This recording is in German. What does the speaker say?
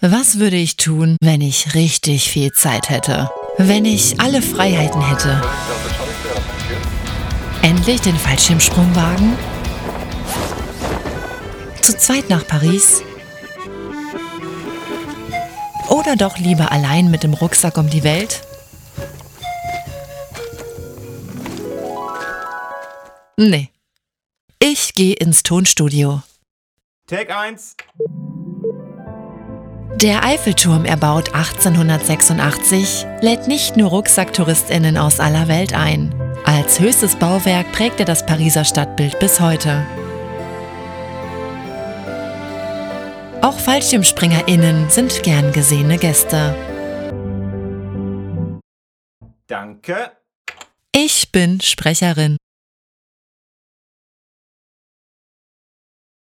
Was würde ich tun, wenn ich richtig viel Zeit hätte? Wenn ich alle Freiheiten hätte? Endlich den Fallschirmsprung wagen? Zu zweit nach Paris? Oder doch lieber allein mit dem Rucksack um die Welt? Nee. Ich gehe ins Tonstudio. Take 1. Der Eiffelturm, erbaut 1886, lädt nicht nur Rucksacktouristinnen aus aller Welt ein. Als höchstes Bauwerk prägt er das Pariser Stadtbild bis heute. Auch FallschirmspringerInnen sind gern gesehene Gäste. Danke. Ich bin Sprecherin.